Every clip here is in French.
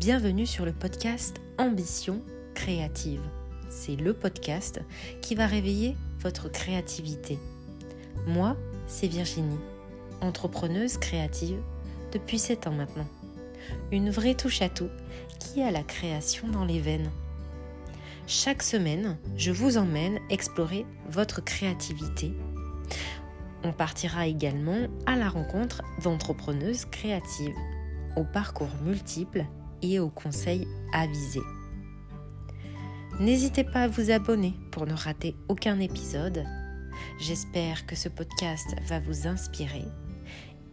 Bienvenue sur le podcast Ambition créative. C'est le podcast qui va réveiller votre créativité. Moi, c'est Virginie, entrepreneuse créative depuis 7 ans maintenant. Une vraie touche à tout qui a la création dans les veines. Chaque semaine, je vous emmène explorer votre créativité. On partira également à la rencontre d'entrepreneuses créatives, au parcours multiple et aux conseils avisés. N'hésitez pas à vous abonner pour ne rater aucun épisode. J'espère que ce podcast va vous inspirer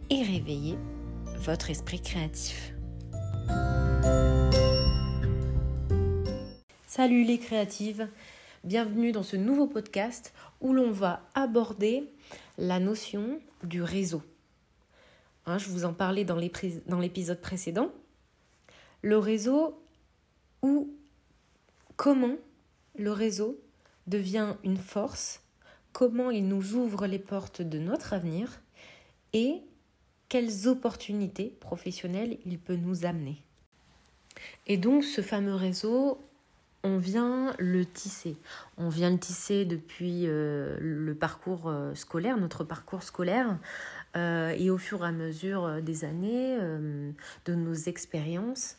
et réveiller votre esprit créatif. Salut les créatives, bienvenue dans ce nouveau podcast où l'on va aborder la notion du réseau. Hein, je vous en parlais dans l'épisode précédent le réseau ou comment le réseau devient une force, comment il nous ouvre les portes de notre avenir et quelles opportunités professionnelles il peut nous amener. Et donc ce fameux réseau, on vient le tisser. On vient le tisser depuis euh, le parcours euh, scolaire, notre parcours scolaire, euh, et au fur et à mesure des années, de nos expériences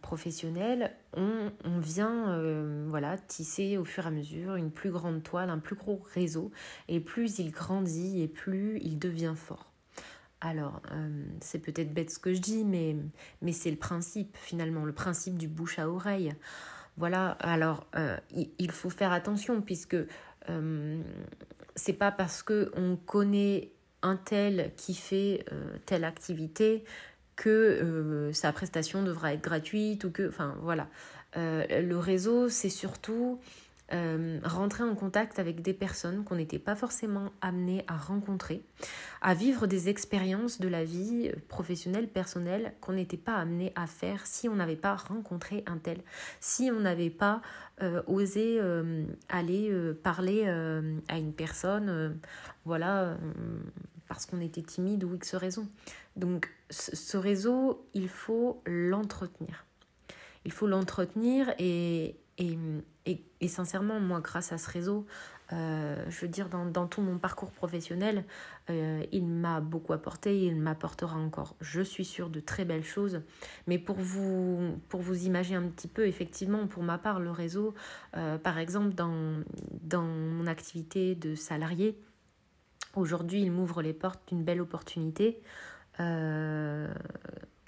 professionnelles, on, vient voilà, tisser au fur et à mesure une plus grande toile, un plus gros réseau, et plus il grandit et plus il devient fort. Alors, c'est peut-être bête ce que je dis, mais, mais c'est le principe finalement, le principe du bouche à oreille. Voilà, alors euh, il faut faire attention puisque euh, c'est pas parce que on connaît un tel qui fait euh, telle activité que sa prestation devra être gratuite ou que, enfin voilà. le réseau, c'est surtout euh, rentrer en contact avec des personnes qu'on n'était pas forcément amené à rencontrer, à vivre des expériences de la vie professionnelle, personnelle qu'on n'était pas amené à faire si on n'avait pas rencontré un tel, si on n'avait pas euh, osé euh, aller parler à une personne, voilà, parce qu'on était timide ou X raison. Donc ce réseau, il faut l'entretenir. Il faut l'entretenir et, et, et, sincèrement, moi, grâce à ce réseau, euh, je veux dire, dans, tout mon parcours professionnel, euh, il m'a beaucoup apporté et il m'apportera encore, je suis sûre, de très belles choses. Mais pour vous, pour vous imaginer un petit peu, effectivement, pour ma part, le réseau, euh, par exemple, dans, dans mon activité de salarié, aujourd'hui, il m'ouvre les portes d'une belle opportunité.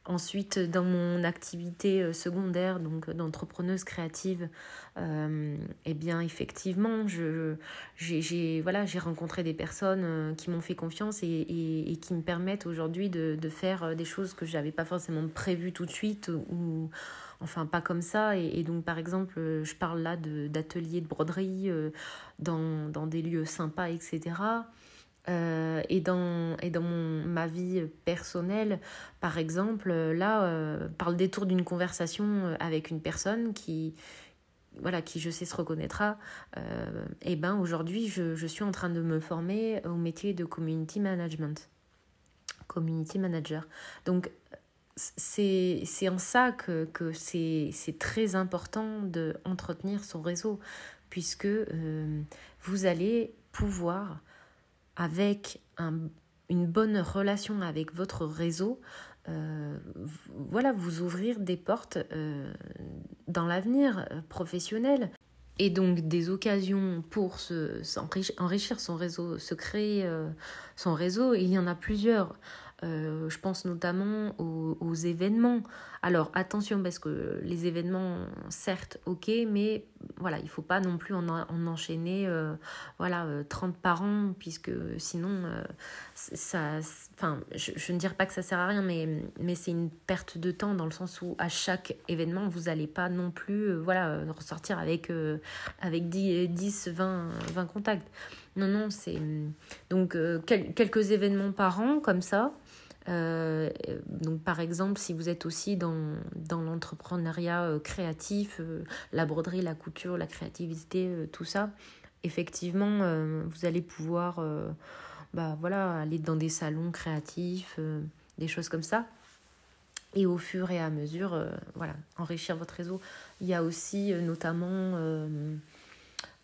Ensuite, dans mon activité euh, secondaire, donc d'entrepreneuse créative, euh, eh bien, effectivement, je, j'ai, voilà, rencontré des personnes euh, qui m'ont fait confiance et, qui me permettent aujourd'hui de, de, faire des choses que je n'avais pas forcément prévues tout de suite ou enfin pas comme ça. Et, donc, par exemple, je parle là d'ateliers de, broderie dans, dans, des lieux sympas, etc. Euh, et dans, et dans ma vie personnelle, par exemple, là, euh, par le détour d'une conversation avec une personne qui, voilà, qui je sais se reconnaîtra, euh, et ben aujourd'hui, je, je, suis en train de me former au métier de community management, community manager. Donc, c'est en ça que, que c'est très important d'entretenir son réseau, puisque vous allez pouvoir avec une bonne relation avec votre réseau, euh, voilà, vous ouvrir des portes euh, dans l'avenir euh, professionnel. Et donc des occasions pour se, enrichir son réseau, se créer son réseau, il y en a plusieurs. Je pense notamment aux, événements. Alors attention parce que les événements, certes, ok, mais voilà, il faut pas non plus en, en enchaîner euh, voilà, 30 euh, par an, puisque sinon, ça, enfin, je, je, ne dirais pas que ça sert à rien, mais, mais c'est une perte de temps dans le sens où à chaque événement, vous n'allez pas non plus voilà, ressortir avec, avec 10, 10 20, 20 contacts. Non, non, c'est donc quelques événements par an comme ça. Euh, donc par exemple, si vous êtes aussi dans, dans l'entrepreneuriat euh, créatif, euh, la broderie, la couture, la créativité, tout ça, effectivement, vous allez pouvoir bah, voilà, aller dans des salons créatifs, des choses comme ça. et au fur et à mesure, voilà, enrichir votre réseau. Il y a aussi notamment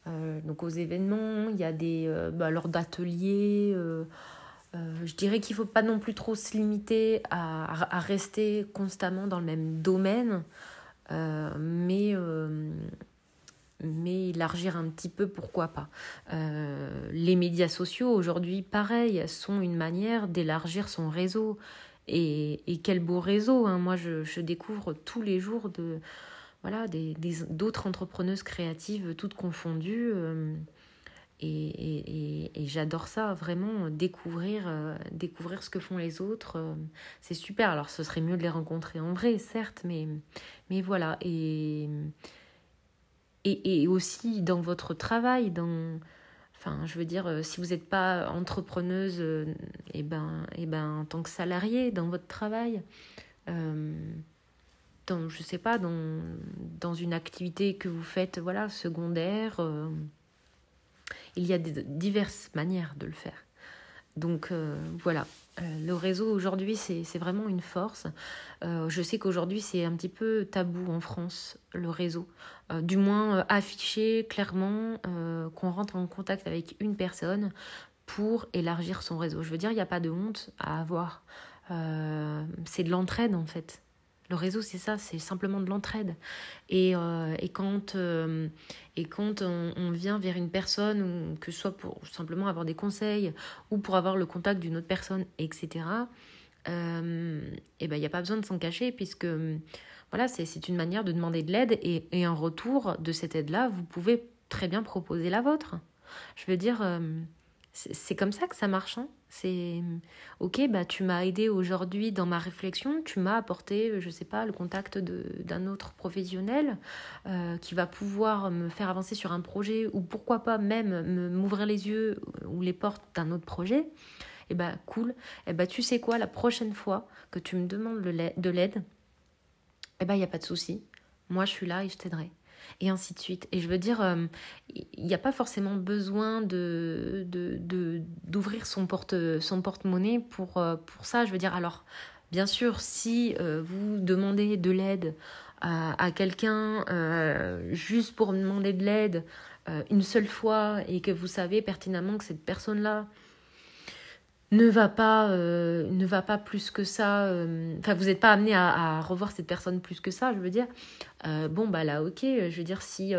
donc aux événements, il y a des bah, lors d'ateliers. Je dirais qu'il ne faut pas non plus trop se limiter à, rester constamment dans le même domaine, mais, mais élargir un petit peu, pourquoi pas. les médias sociaux, aujourd'hui, pareil, sont une manière d'élargir son réseau. Et, et, quel beau réseau. Hein. Moi, je, découvre tous les jours de voilà d'autres entrepreneuses créatives toutes confondues. Et, et, et j'adore ça, vraiment, découvrir, euh, découvrir ce que font les autres. Euh, c'est super. Alors, ce serait mieux de les rencontrer en vrai, certes, mais, mais voilà. Et, et, et aussi dans votre travail, dans, Enfin, je veux dire, euh, si vous n'êtes pas entrepreneuse, eh ben, eh ben, en tant que salarié dans votre travail, dans, je sais pas, dans, dans une activité que vous faites, voilà, secondaire, il y a des, diverses manières de le faire. Donc voilà, le réseau aujourd'hui, c'est vraiment une force. je sais qu'aujourd'hui, c'est un petit peu tabou en France, le réseau. Euh, du moins euh, afficher clairement euh, qu'on rentre en contact avec une personne pour élargir son réseau. Je veux dire, il n'y a pas de honte à avoir. c'est de l'entraide en fait. Le réseau, c'est ça, c'est simplement de l'entraide. Et, et, quand, et quand on, vient vers une personne, que ce soit pour simplement avoir des conseils ou pour avoir le contact d'une autre personne, etc., et ben, il n'y a pas besoin de s'en cacher puisque voilà, c'est une manière de demander de l'aide et, et, en retour de cette aide-là, vous pouvez très bien proposer la vôtre. Je veux dire, euh, c'est comme ça que ça marche. Hein. C'est ok, bah tu m'as aidé aujourd'hui dans ma réflexion, tu m'as apporté, je sais pas, le contact d'un autre professionnel euh, qui va pouvoir me faire avancer sur un projet ou pourquoi pas même m'ouvrir les yeux ou les portes d'un autre projet. Et eh bah cool. Et eh bah tu sais quoi, la prochaine fois que tu me demandes de l'aide, eh ben, il n'y a pas de souci. Moi, je suis là et je t'aiderai. Et ainsi de suite. Et je veux dire, euh, il n'y a pas forcément besoin de, d'ouvrir son, porte, son porte-monnaie pour, euh, pour ça. Je veux dire, alors, bien sûr, si euh, vous demandez de l'aide à quelqu'un juste pour demander de l'aide une seule fois et que vous savez pertinemment que cette personne-là ne va pas, euh, ne va pas plus que ça. Euh, enfin, vous n'êtes pas amené à, revoir cette personne plus que ça, je veux dire. Euh, bon, bah là, ok. Je veux dire, si,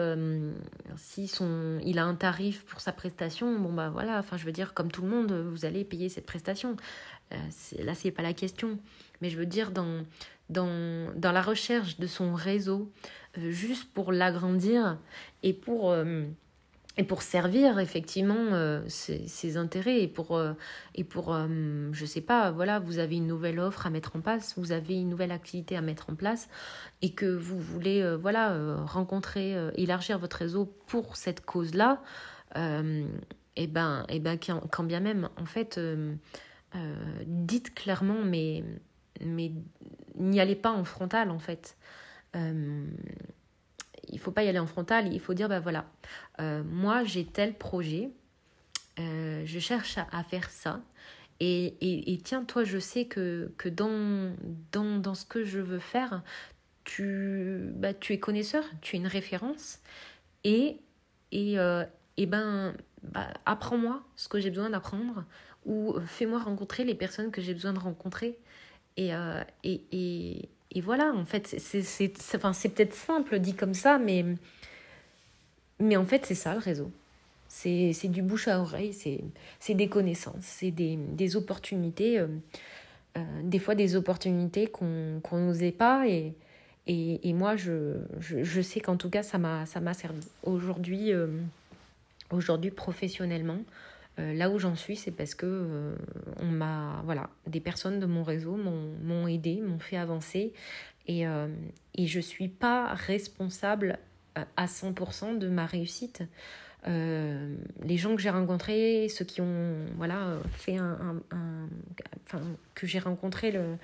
si son, il a un tarif pour sa prestation, bon, bah voilà. Enfin, je veux dire, comme tout le monde, vous allez payer cette prestation. là, c'est pas la question. Mais je veux dire, dans, dans, dans la recherche de son réseau, juste pour l'agrandir et pour et pour servir effectivement euh, ses, intérêts et pour euh, et pour euh, je sais pas voilà vous avez une nouvelle offre à mettre en place vous avez une nouvelle activité à mettre en place et que vous voulez voilà rencontrer élargir votre réseau pour cette cause là et ben et ben quand, bien même en fait dites clairement mais mais n'y allez pas en frontal en fait il faut pas y aller en frontal, il faut dire, ben voilà, euh, moi j'ai tel projet, euh, je cherche à, faire ça, et, et, tiens, toi, je sais que, que dans, dans, dans, ce que je veux faire, tu, bah, tu es connaisseur, tu es une référence, et, et, euh, et ben, bah, apprends-moi ce que j'ai besoin d'apprendre, ou fais-moi rencontrer les personnes que j'ai besoin de rencontrer. Et, et, et voilà, en fait, c'est enfin, peut-être simple dit comme ça, mais, mais en fait, c'est ça le réseau. C'est du bouche à oreille, c'est des connaissances, c'est des, des, opportunités, euh, euh, des fois des opportunités qu'on qu'on n'osait pas. Et, et, moi, je, je, je sais qu'en tout cas, ça m'a servi. Aujourd'hui, euh, aujourd'hui professionnellement, euh, là où j'en suis, c'est parce que euh, on m'a, voilà, des personnes de mon réseau m'ont aidé, m'ont fait avancer, et, euh, et je suis pas responsable à 100% de ma réussite. les gens que j'ai rencontrés, ceux qui ont voilà fait un, que j'ai rencontré le,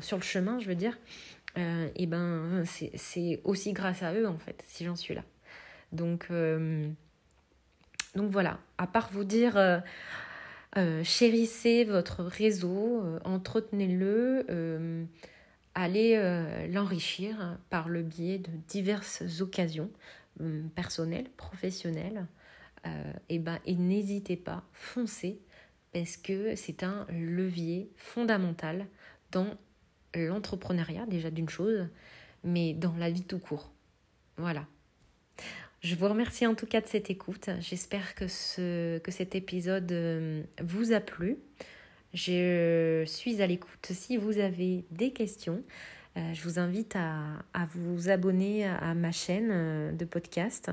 sur le chemin, je veux dire, et ben c'est aussi grâce à eux en fait si j'en suis là. Donc donc voilà, à part vous dire, euh, chérissez votre réseau, entretenez-le, allez l'enrichir par le biais de diverses occasions personnelles, professionnelles. et, ben, et n'hésitez pas, foncez, parce que c'est un levier fondamental dans l'entrepreneuriat, déjà d'une chose, mais dans la vie tout court. Voilà. Je vous remercie en tout cas de cette écoute. J'espère que, ce, que cet épisode euh, vous a plu. Je suis à l'écoute. Si vous avez des questions, euh, je vous invite à, vous abonner à, ma chaîne euh, de podcast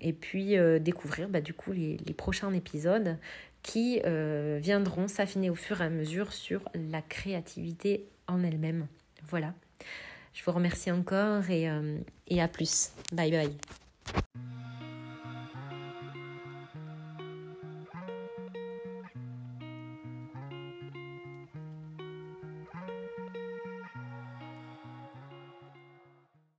et puis découvrir bah, du coup les, prochains épisodes qui viendront s'affiner au fur et à mesure sur la créativité en elle-même. Voilà. Je vous remercie encore et, et à plus. Bye bye.